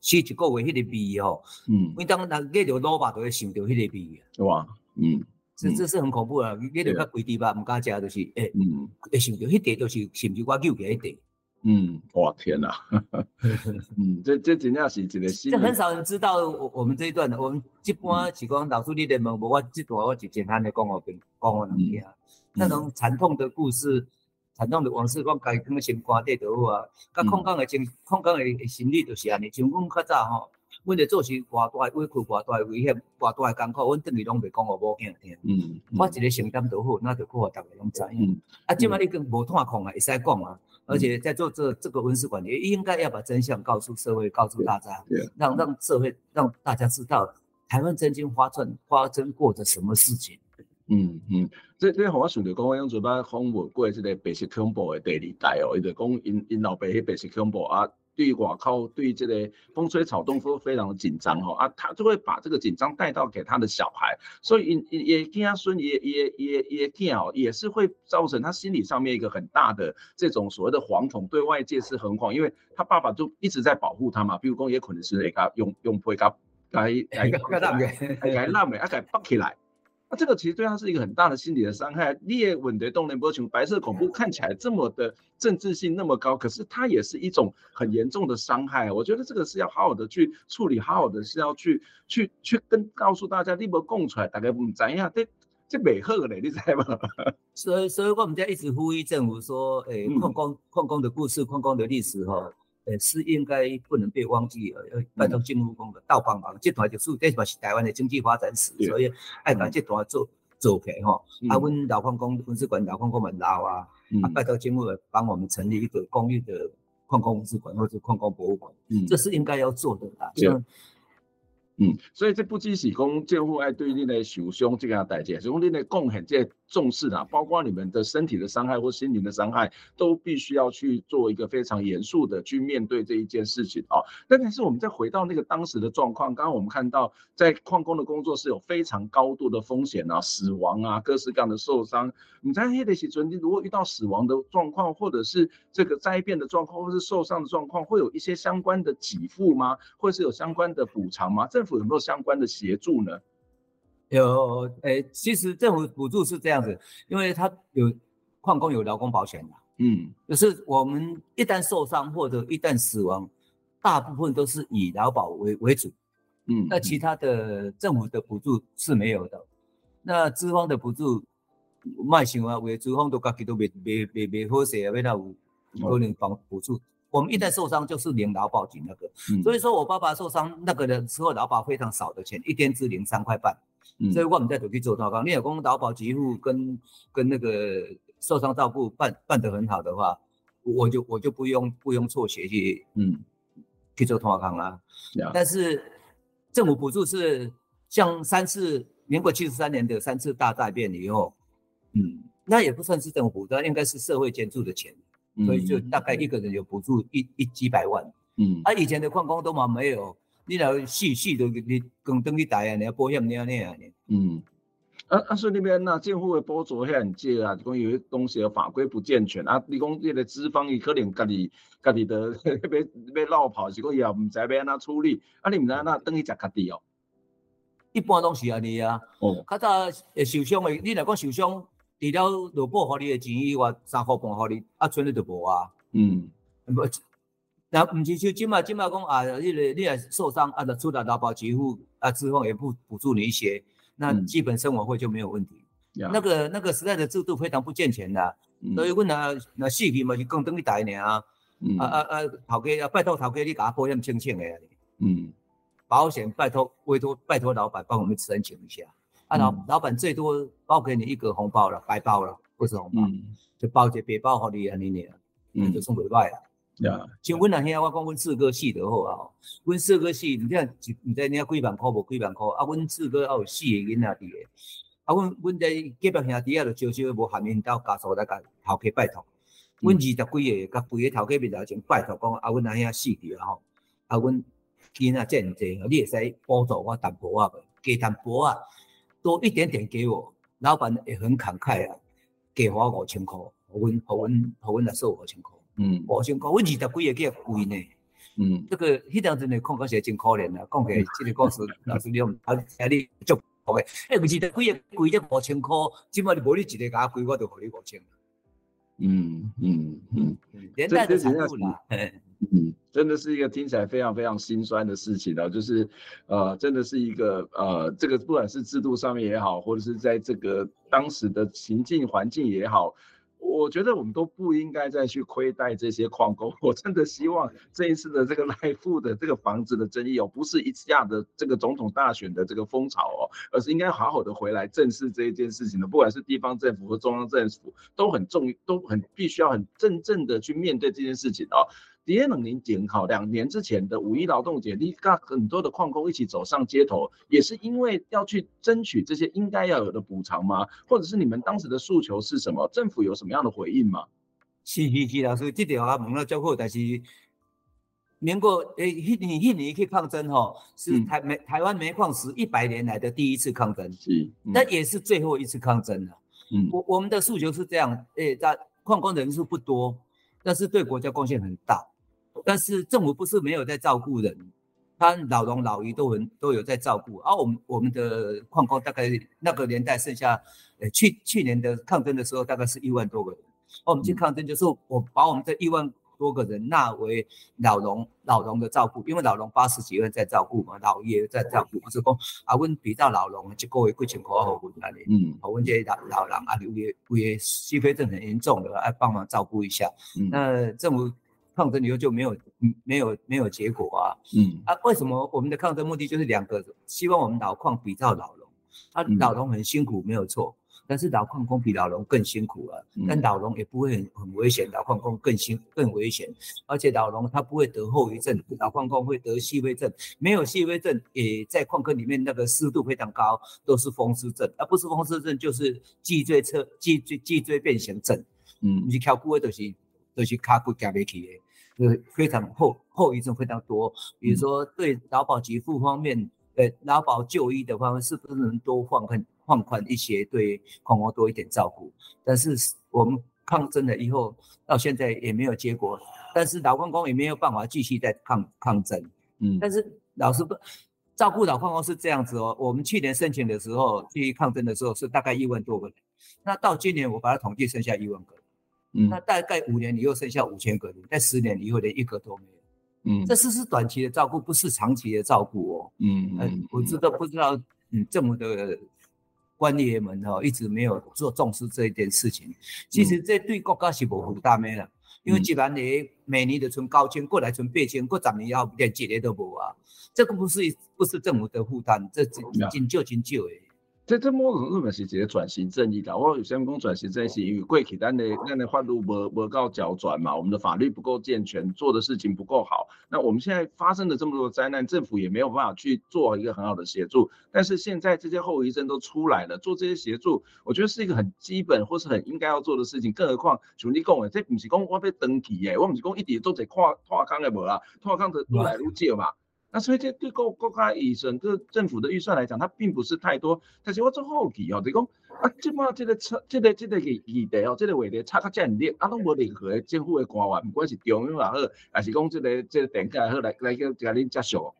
死一个月迄个味吼。嗯，每当人 nghe 到老爸都会想到迄个味。哇，嗯，这这是很恐怖啊！nghe 到较规地吧，唔敢食，就是诶，嗯，会想到迄地就是是不是我救起迄地。嗯，哇天哪，嗯，这这真正是一个新。这很少人知道我我们这一段的，我们一般是讲老师你在问我，我这段我就简单的讲我跟讲我两句啊。那种惨痛的故事，惨痛的往事，我家己放心肝底就好啊。甲空港的情，空港的心理就是安尼。像阮较早吼，阮咧做是偌大委屈、偌大危险、偌大艰苦，阮等于拢袂讲互某囝听。嗯，我一个承担就好，那就好互大家拢知。嗯，啊，即摆你跟无探空啊，会使讲啊。而且在做这这个文史馆，也应该要把真相告诉社会，告诉大家，让让社会让大家知道台湾曾经发生发生过的什么事情。嗯嗯，这这好我想到讲，我用嘴巴访问过这个白色恐怖的第二代哦，伊就讲因因老爸迄白色恐怖啊。对外靠对这个风吹草动都非常的紧张哈啊，他就会把这个紧张带到给他的小孩，所以也也跟他孙也也也也听哦，也是会造成他心理上面一个很大的这种所谓的惶恐，对外界是很惶，因为他爸爸就一直在保护他嘛，比如讲也可能是给他用用配甲来来来来拉美啊给绑起来。那、啊、这个其实对他是一个很大的心理的伤害。裂纹的动能波群，白色恐怖看起来这么的政治性那么高，可是它也是一种很严重的伤害。我觉得这个是要好好的去处理，好好的是要去去去跟告诉大家，你不供出来，大概不怎样，这这美好嘞，你知道吗？所以，所以我们在一直呼吁政府说，诶、欸，矿工矿工的故事，矿工的历史，哈。呃，是应该不能被忘记呃，要拜托政府讲的倒帮忙，这段就是这嘛是台湾的经济发展史，所以爱把这段做做起来哈。啊，阮老矿工文史馆老矿工们老啊，啊，拜托政府帮我们成立一个公益的矿工文史馆或者矿工博物馆，这是应该要做的啦。嗯，所以这不只是讲政府爱对你的受伤这个代价，是讲你的贡献这重视的，包括你们的身体的伤害或心灵的伤害，都必须要去做一个非常严肃的去面对这一件事情啊。那但是我们再回到那个当时的状况，刚刚我们看到在矿工的工作是有非常高度的风险啊，死亡啊，各式各样的受伤。你在黑的时阵，你如果遇到死亡的状况，或者是这个灾变的状况，或是受伤的状况，会有一些相关的给付吗？或是有相关的补偿吗？政府有没有相关的协助呢？有，诶、欸，其实政府补助是这样子，因为他有矿工有劳工保险的，嗯，就是我们一旦受伤或者一旦死亡，大部分都是以劳保为为主，嗯，那其他的政府的补助是没有的，那资方的补助。卖想啊，为资方都家己都未未未未好势啊，为他有可能帮补助。我们一旦受伤就是领劳保金那个，嗯、所以说我爸爸受伤那个的时候，劳保非常少的钱，一天只领三块半。嗯、所以我们在土地做套房，你有讲劳保给付跟跟那个受伤照顾办办得很好的话，我就我就不用不用辍学去嗯去做套房啊。嗯、但是政府补助是像三次民国七十三年的三次大灾变以后。嗯，那也不算是政府，那应该是社会捐助的钱，嗯、所以就大概一个人有补助一一几百万。嗯，啊，以前的矿工都嘛没有，你若死死都你更登记大啊，你要保险你要那样的。嗯，啊啊，所以那边那政府的补助遐很少啊，讲有些东西的法规不健全啊，你讲这个资方伊可能家己家己的 要要落跑，是讲也唔知要安怎处理，啊，你唔知安怎等于食家己哦。一般拢是安尼啊，哦，较早会受伤的，你来讲受伤。除了劳保互你的钱以外，三块半互你，啊，剩的就无啊。嗯，不，那唔是像今嘛，今嘛讲啊，你你也受伤啊，就出了劳保给付啊，之后也不补助你一些，那基本生活费就没有问题。嗯、那个那个时代的制度非常不健全的，嗯、所以阮啊那死去嘛是讲等于大年啊，啊啊啊，头家啊拜托头家你甲保险清清的，嗯，保险拜托委托拜托老板帮我们申请一下。啊，老老板最多包给你一个红包了，白包了，不是红包，嗯、就包一个白包给你啊，你你，嗯，就送回来了。呀，像阮阿兄我讲阮四哥死的好啊，阮四哥死，你看你在那几万箍无几万箍，啊，阮四哥还有四个囡仔伫个，啊，阮阮在隔壁兄弟啊，就少少无含因到家属来甲头家拜托，阮二十几个，甲规个头家面头前拜托讲，啊，阮阿兄死去啊吼，啊，阮囡仔真济，你会使补助我淡薄仔袂？加淡薄仔，多一点点给我，老板会很慷慨啊，给我五千箍，互阮互阮互阮来收五千块，嗯，五千块，阮二十几个叫贵呢，嗯，这个迄当阵的矿工是真可怜啊，讲起来这个故事，老师你啊，啊你足好个，哎，二十几个贵这五千块，起码你无你一个甲我贵，我就互你五千。嗯嗯嗯，连带的产物啦，嗯，真的是一个听起来非常非常心酸的事情啊，就是，呃，真的是一个呃，这个不管是制度上面也好，或者是在这个当时的情境环境也好。我觉得我们都不应该再去亏待这些矿工。我真的希望这一次的这个赖富的这个房子的争议哦，不是一下的这个总统大选的这个风潮哦，而是应该好好的回来正视这一件事情的。不管是地方政府和中央政府，都很重，都很必须要很真正的去面对这件事情哦。第二冷凝检好，两年之前的五一劳动节，你看很多的矿工一起走上街头，也是因为要去争取这些应该要有的补偿吗？或者是你们当时的诉求是什么？政府有什么样的回应吗？是是是，老师，这条啊问了较好，但是民国诶，迄年迄年去抗争吼，是台煤、嗯、台湾煤矿史一百年来的第一次抗争，是，那、嗯、也是最后一次抗争了。嗯，我我们的诉求是这样，诶，在矿工人数不多，但是对国家贡献很大。但是政府不是没有在照顾人，他老农老渔都很都有在照顾。而、啊、我们我们的矿工大概那个年代剩下，呃去去年的抗争的时候大概是一万多个人。我们去抗争就是我把我们这一万多个人纳为老农老农的照顾，因为老农八十几万在照顾嘛，老也在照顾。我是讲啊，阮比较老农一个月几千块好阮那里，嗯，阮这老老人啊，有些有些虚费症很严重的，来帮忙照顾一下。嗯，那政府。抗争以后就没有，没有，没有结果啊。嗯啊，为什么我们的抗争目的就是两个？希望我们老矿比照老农，啊，老农很辛苦没有错，但是老矿工比老农更辛苦啊。但老农也不会很很危险，老矿工更辛更危险，而且老农他不会得后遗症，老矿工会得细微症，没有细微症也在矿坑里面那个湿度非常高，都是风湿症，而不是风湿症就是脊椎侧脊椎脊椎变形症。嗯，你跳骨的都是都是卡骨夹不起的。呃，非常后后遗症非常多，比如说对劳保给付方面，呃，劳保就医的方面，是不是能多放宽放宽一些，对矿工多一点照顾？但是我们抗争了以后，到现在也没有结果，但是老矿工也没有办法继续再抗抗争。嗯，但是老师不照顾老矿工是这样子哦，我们去年申请的时候，去抗争的时候是大概一万多个人，那到今年我把它统计剩下一万个。嗯，那大概五年以后剩下五千个人，在十年以后连一个都没有。嗯，这是是短期的照顾，不是长期的照顾哦。嗯嗯，我知道不知道，嗯，政府的官员们哈一直没有做重视这一件事情。其实这对国家是无负担的啦，因为既然你每年的存高千，过来存八千，过十年以后连一个都无啊。这个不是不是政府的负担，这真真少真少诶。这这某种日本是一个转型正义的，我有些人讲转型正义是因为过去咱的咱的法律无无够矫转嘛，我们的法律不够健全，做的事情不够好。那我们现在发生了这么多的灾难，政府也没有办法去做一个很好的协助。但是现在这些后遗症都出来了，做这些协助，我觉得是一个很基本或是很应该要做的事情。更何况像你讲的，这不是讲我被登记耶，我不是讲一直都在跨跨康的无啦，跨康的越来越少嘛。那所以这对国国家以整个政府的预算来讲，它并不是太多。但是我做好奇哦，就讲啊，即马即个差，这个即个议议题哦，即个话题差较真烈，啊，拢无任何的政府的官员，不管是中央也好，还是讲即个即个电价也好，来来叫甲恁接受。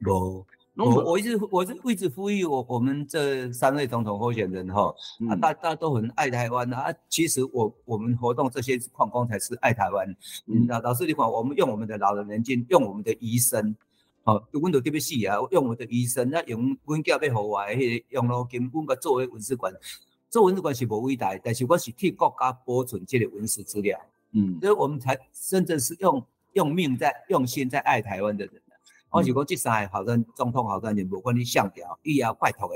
无。我我一直我是一直呼吁我我们这三位总统候选人哈，啊大大家都很爱台湾啊，其实我我们活动这些矿工才是爱台湾。嗯，老老师你看，我们用我们的老人年金，用我们的医生，哦，阮都特别细啊，用我们的医生，那用阮家要好我的迄个养老金，阮个作为文史馆，做文史馆是无伟大，但是我是替国家保存这个文史资料。嗯，所以我们才真正是用用命在用心在爱台湾的人。我是讲即三个候任总统候选人，无管你上调，以后拜托的，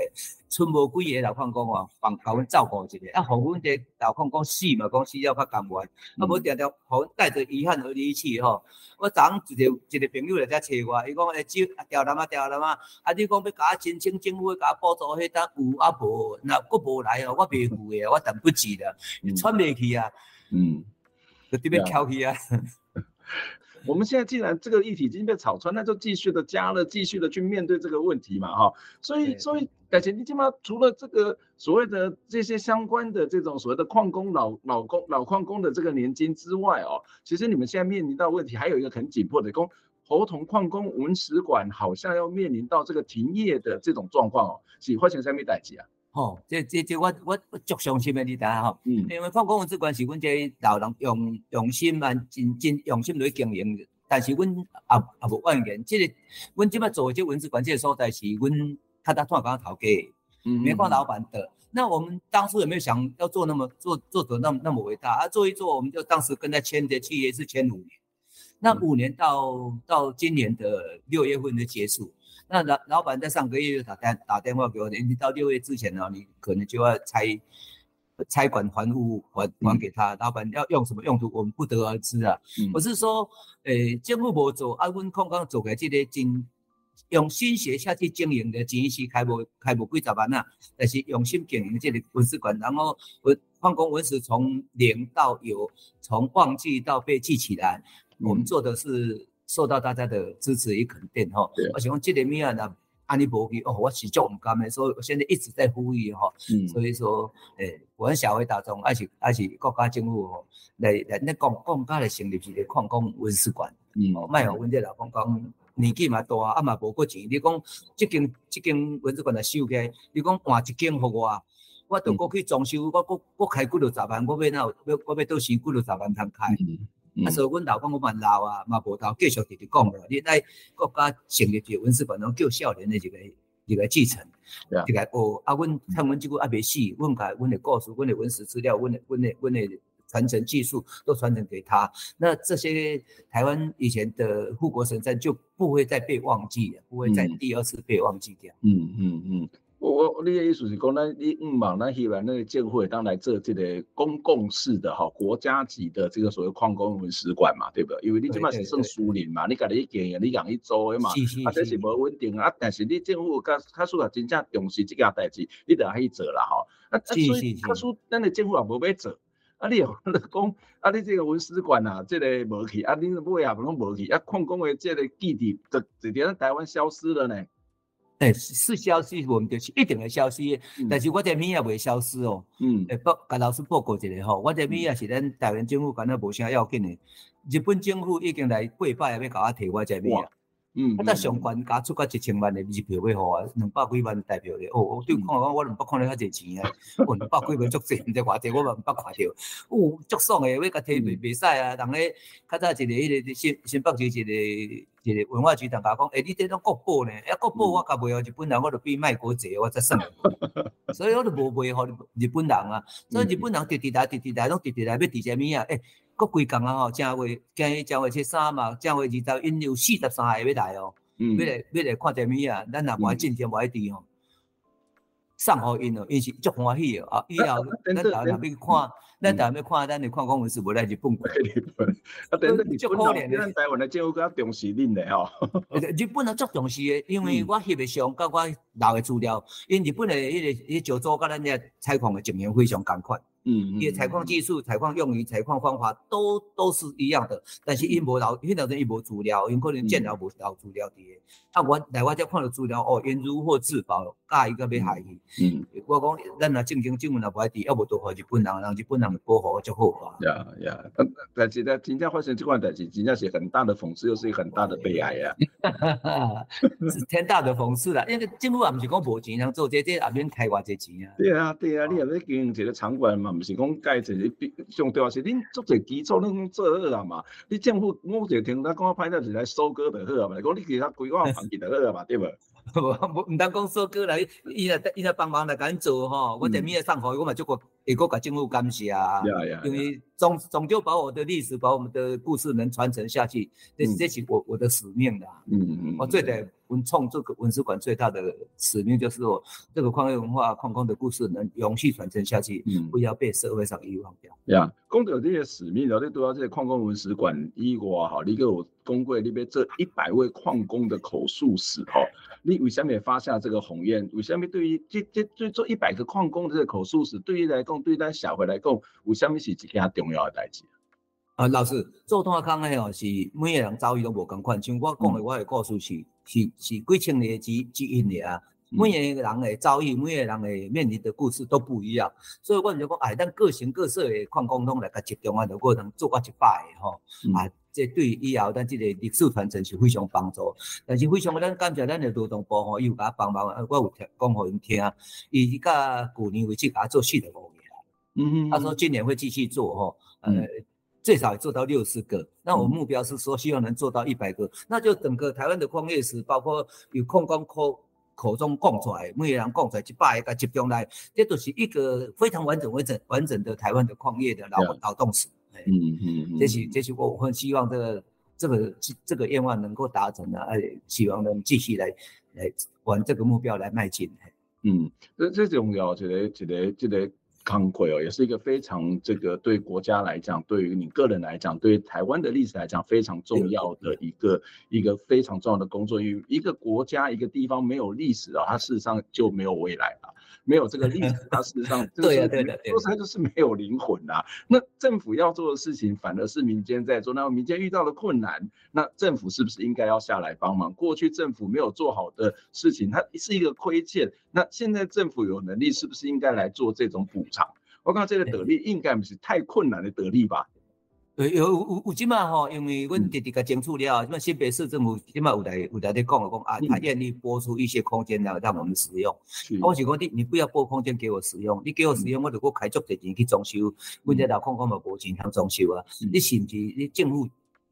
剩无几个老矿工哦，帮甲阮照顾一下。啊，互阮这老矿工死嘛，讲死了较甘愿。啊，无定定，互阮带着遗憾而离去吼。我昨昏一个一个朋友来遮找我，伊讲诶，招调人啊，调人啊，啊，你讲要甲我申请政府甲我补助，迄搭有啊无？若佫无来哦，我袂赴诶，我等不及了，喘袂去啊。嗯。就这边挑起啊。我们现在既然这个议题已经被炒穿，那就继续的加了，继续的去面对这个问题嘛，哈。所以，所以，感谢你起码除了这个所谓的这些相关的这种所谓的矿工老老工老矿工的这个年金之外哦，其实你们现在面临到问题还有一个很紧迫的，工合同矿工文史馆好像要面临到这个停业的这种状况哦，是发生什么代志啊？哦，这这这我我我足伤心的，你知影吼？嗯，因为矿工文史馆是阮这老人用用心啊，真真用心来经营，但是阮也也无怨言。这个阮即摆做的这文字馆这个所在是阮较早创讲头家，嗯，没看老板的。那我们当初有没有想要做那么做做得那么那么伟大？啊，做一做，我们就当时跟他签的契约是签五年，那五年到到今年的六月份的结束。那老老板在上个月就打电打电话给我，你到六月之前呢，你可能就要拆拆管还物还还给他。嗯、老板要用什么用途，我们不得而知啊。嗯、我是说，诶，政府无做，啊，阮矿工做个这个经用心血下去经营的，钱是开无开无几十万啊，但是用心经营这个文史馆，然后我矿工文史从零到有，从忘记到被记起来，嗯、我们做的是。受到大家的支持与肯定哈，我想讲这个面啊，安尼无去哦，我是做唔甘的，所以我现在一直在呼吁哈，嗯、所以说，诶，我们社会大众，还是还是国家政府吼，来来那讲讲家来成立一个矿工文史馆，嗯，卖互阮这老矿工年纪嘛大，啊嘛无够钱，你讲这间这间文史馆来收起来，你讲换一间互我，我都过去装修，我我我开几多十万，我要那要我要到时几多十万通开。嗯啊，所以阮老讲我蛮老啊，嘛无头继续直直讲咯。你来国家成立一个文史馆，拢叫少年的一个一个继承，一个哦，啊，阮他们这个还没死，阮个阮的故事，阮的文史资料，阮的阮的阮的传承技术都传承给他。那这些台湾以前的护国神山就不会再被忘记了，不会再第二次被忘记掉。嗯嗯嗯。我我你的意思是讲，咱你嗯嘛，咱希望那个建会当来做这个公共式的哈，国家级的这个所谓矿工文史馆嘛，对不对？因为你起码是算私人嘛，你家己建的，你让伊做的嘛，啊，这是无稳定啊。但是你政府较较属啊真正重视这件代志，你就可以做啦哈。啊，所以较属咱的政府也无要做，啊，你又讲啊，你这个文史馆啊，这个无去，啊，你尾也拢无去，啊，矿工的这个基地就直接在台湾消失了呢。诶，是消失，我们就是一定会消失的。嗯、但是我这物也未消失哦。嗯。诶，报甲老师报告一下吼，我这物也是咱台湾政府感觉无啥要紧的。日本政府已经来八摆要甲我提我这物啊。嗯。啊，上关加出个一千万的日票要互我，两百几万代表的。哦，我对看讲，我两百看了遐侪钱啊。我两百几万足济，毋知偌济，我嘛毋捌看着。哦，足爽的，要甲提袂袂使啊。人咧较早一个迄个新新北市一个。一个文化局长甲我讲，诶、欸，你这种国宝呢？啊，国宝我甲卖互日本人，我就比卖国贼，我才算。所以我就无卖互日本人啊。所以日本人直直来，直直来，拢直直来要伫遮物啊？诶，国规工啊吼，正月今日正月初三嘛，正月二十因有四十三个要来哦，嗯要来要来看遮物啊。咱若无爱进前无爱滴吼，送互因哦，因是足欢喜哦。啊，以后咱台湾要看。咱台湾要看，咱的矿工文史无来日本过。日本，啊，等于足可怜的。咱台湾的政府较重视恁的吼。日本啊足重视的，因为我翕的相，甲我留的资料，因日本的迄个迄个石组甲咱的采矿的情形非常共款。嗯，伊个采矿技术、采矿用于采矿方法都都是一样的，但是因无老，因老人因无资料，因可能见了无老资料的。啊，我来我这看到资料，哦，因如获至宝，加一个要害伊。嗯，我讲咱若正经政府若无爱滴，要无多互日本人，让日本人保护就好啊。呀呀，但是呢，真正发生这款代志，真正是很大的讽刺，又是一个很大的悲哀啊。哈哈，是天大的讽刺啦，因为政府也毋是讲无钱通做这这，也免开偌济钱啊。对啊，对啊，你也要经营一个场馆嘛。不是讲盖一个，上重要是恁做者基础恁做好啊嘛。你政府我就听他讲，歹势是来收割就好啊嘛。讲你其他规划环境就好啊嘛，对不？无毋通讲收割来，伊来伊来帮忙来赶做吼。我这物上好，我嘛就个也个甲政府感谢啊。因为终终究把我的历史，把我们的故事能传承下去，这是这是我我的使命的。嗯嗯。我最得文创这个文史馆最大的使命，就是说这个矿业文化、矿工的故事能永续传承下去，嗯不要被社会上遗忘掉。呀，讲到这些使命，然后你都要这个矿工文史馆以外哈，你给我公贵那边这一百位矿工的口述史哈。你为什么发下这个宏愿？为什么对于这这这做一百个矿工的这个口述史，对于来讲，对咱社会来讲，为什么是一件重要的代志？啊，老师做大康的哦，是每个人遭遇都无同款。像我讲的，我的故事是、嗯、是是几千年基基因的啊。每一个人的遭遇，每个人的面临的故事都不一样。所以我就讲，哎，咱各形各色的矿工拢来个集中啊，如果能做个一百个吼。啊，这对以后咱这个历史传承是非常帮助。但是非常咱感谢咱的劳动部吼，伊有甲帮忙，我有听讲互因听，伊甲旧年为止甲做四十五个啦。嗯嗯。他说今年会继续做吼，呃。嗯最少也做到六十个，那我目标是说希望能做到一百个，嗯、那就整个台湾的矿业史，包括有矿工口口中讲出来，每个人讲出来一百个集中来，这都是一个非常完整、完整、完整的台湾的矿业的劳劳动史。嗯嗯嗯，这是这是我很希望这个这个这个愿望能够达成的，哎，希望能继续来来往这个目标来迈进。嗯，这这重要，这个这个这个。康亏哦，也是一个非常这个对国家来讲，对于你个人来讲，对台湾的历史来讲非常重要的一个一个非常重要的工作。因为一个国家一个地方没有历史啊，它事实上就没有未来了。没有这个历史，它事实上 对呀对的，说实在就是没有灵魂呐。那政府要做的事情，反而是民间在做。那民间遇到了困难，那政府是不是应该要下来帮忙？过去政府没有做好的事情，它是一个亏欠。那现在政府有能力，是不是应该来做这种补偿？我讲这个得力，应该不是太困难的得力吧？有有有有，即嘛吼，因为阮直直甲接触了，即嘛新北市政府即嘛有来有来咧讲讲啊，他愿意拨出一些空间来让我们使用。我是讲你你不要拨空间给我使用，你给我使用，我就给我开足侪钱去装修。阮这老矿工嘛无钱通装修啊，你甚至你政府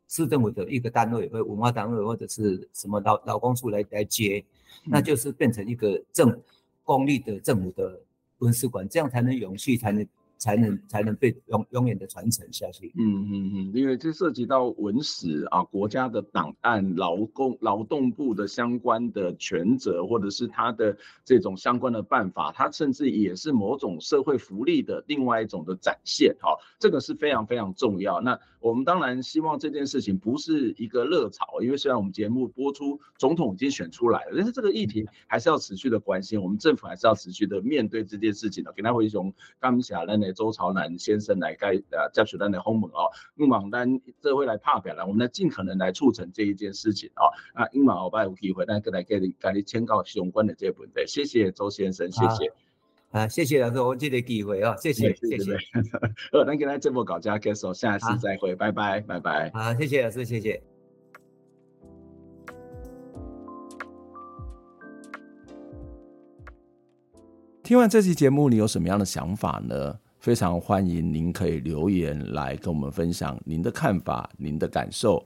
市政府的一个单位或文化单位或者是什么劳劳工处来来接，那就是变成一个政公立的政府的文史馆，这样才能永续，才能。才能才能被永永远的传承下去。嗯嗯嗯，因为这涉及到文史啊，国家的档案、劳工劳动部的相关的权责，或者是他的这种相关的办法，它甚至也是某种社会福利的另外一种的展现。哈，这个是非常非常重要。那我们当然希望这件事情不是一个热潮，因为虽然我们节目播出，总统已经选出来了，但是这个议题还是要持续的关心，我们政府还是要持续的面对这件事情的。给他回熊刚下来周朝南先生来该呃接受咱的访问哦，希望咱这回来拍表了，我们来尽可能来促成这一件事情哦。啊，希望后摆有机会，咱再来给你给你请教相关的这个问题。谢谢周先生，谢谢。啊，谢谢老师，我这个机会哦，谢谢谢谢。好，咱今天节目到这结束，下次再会，拜拜拜拜。好，谢谢老师，谢谢。听完这期节目，你有什么样的想法呢？非常欢迎您可以留言来跟我们分享您的看法、您的感受。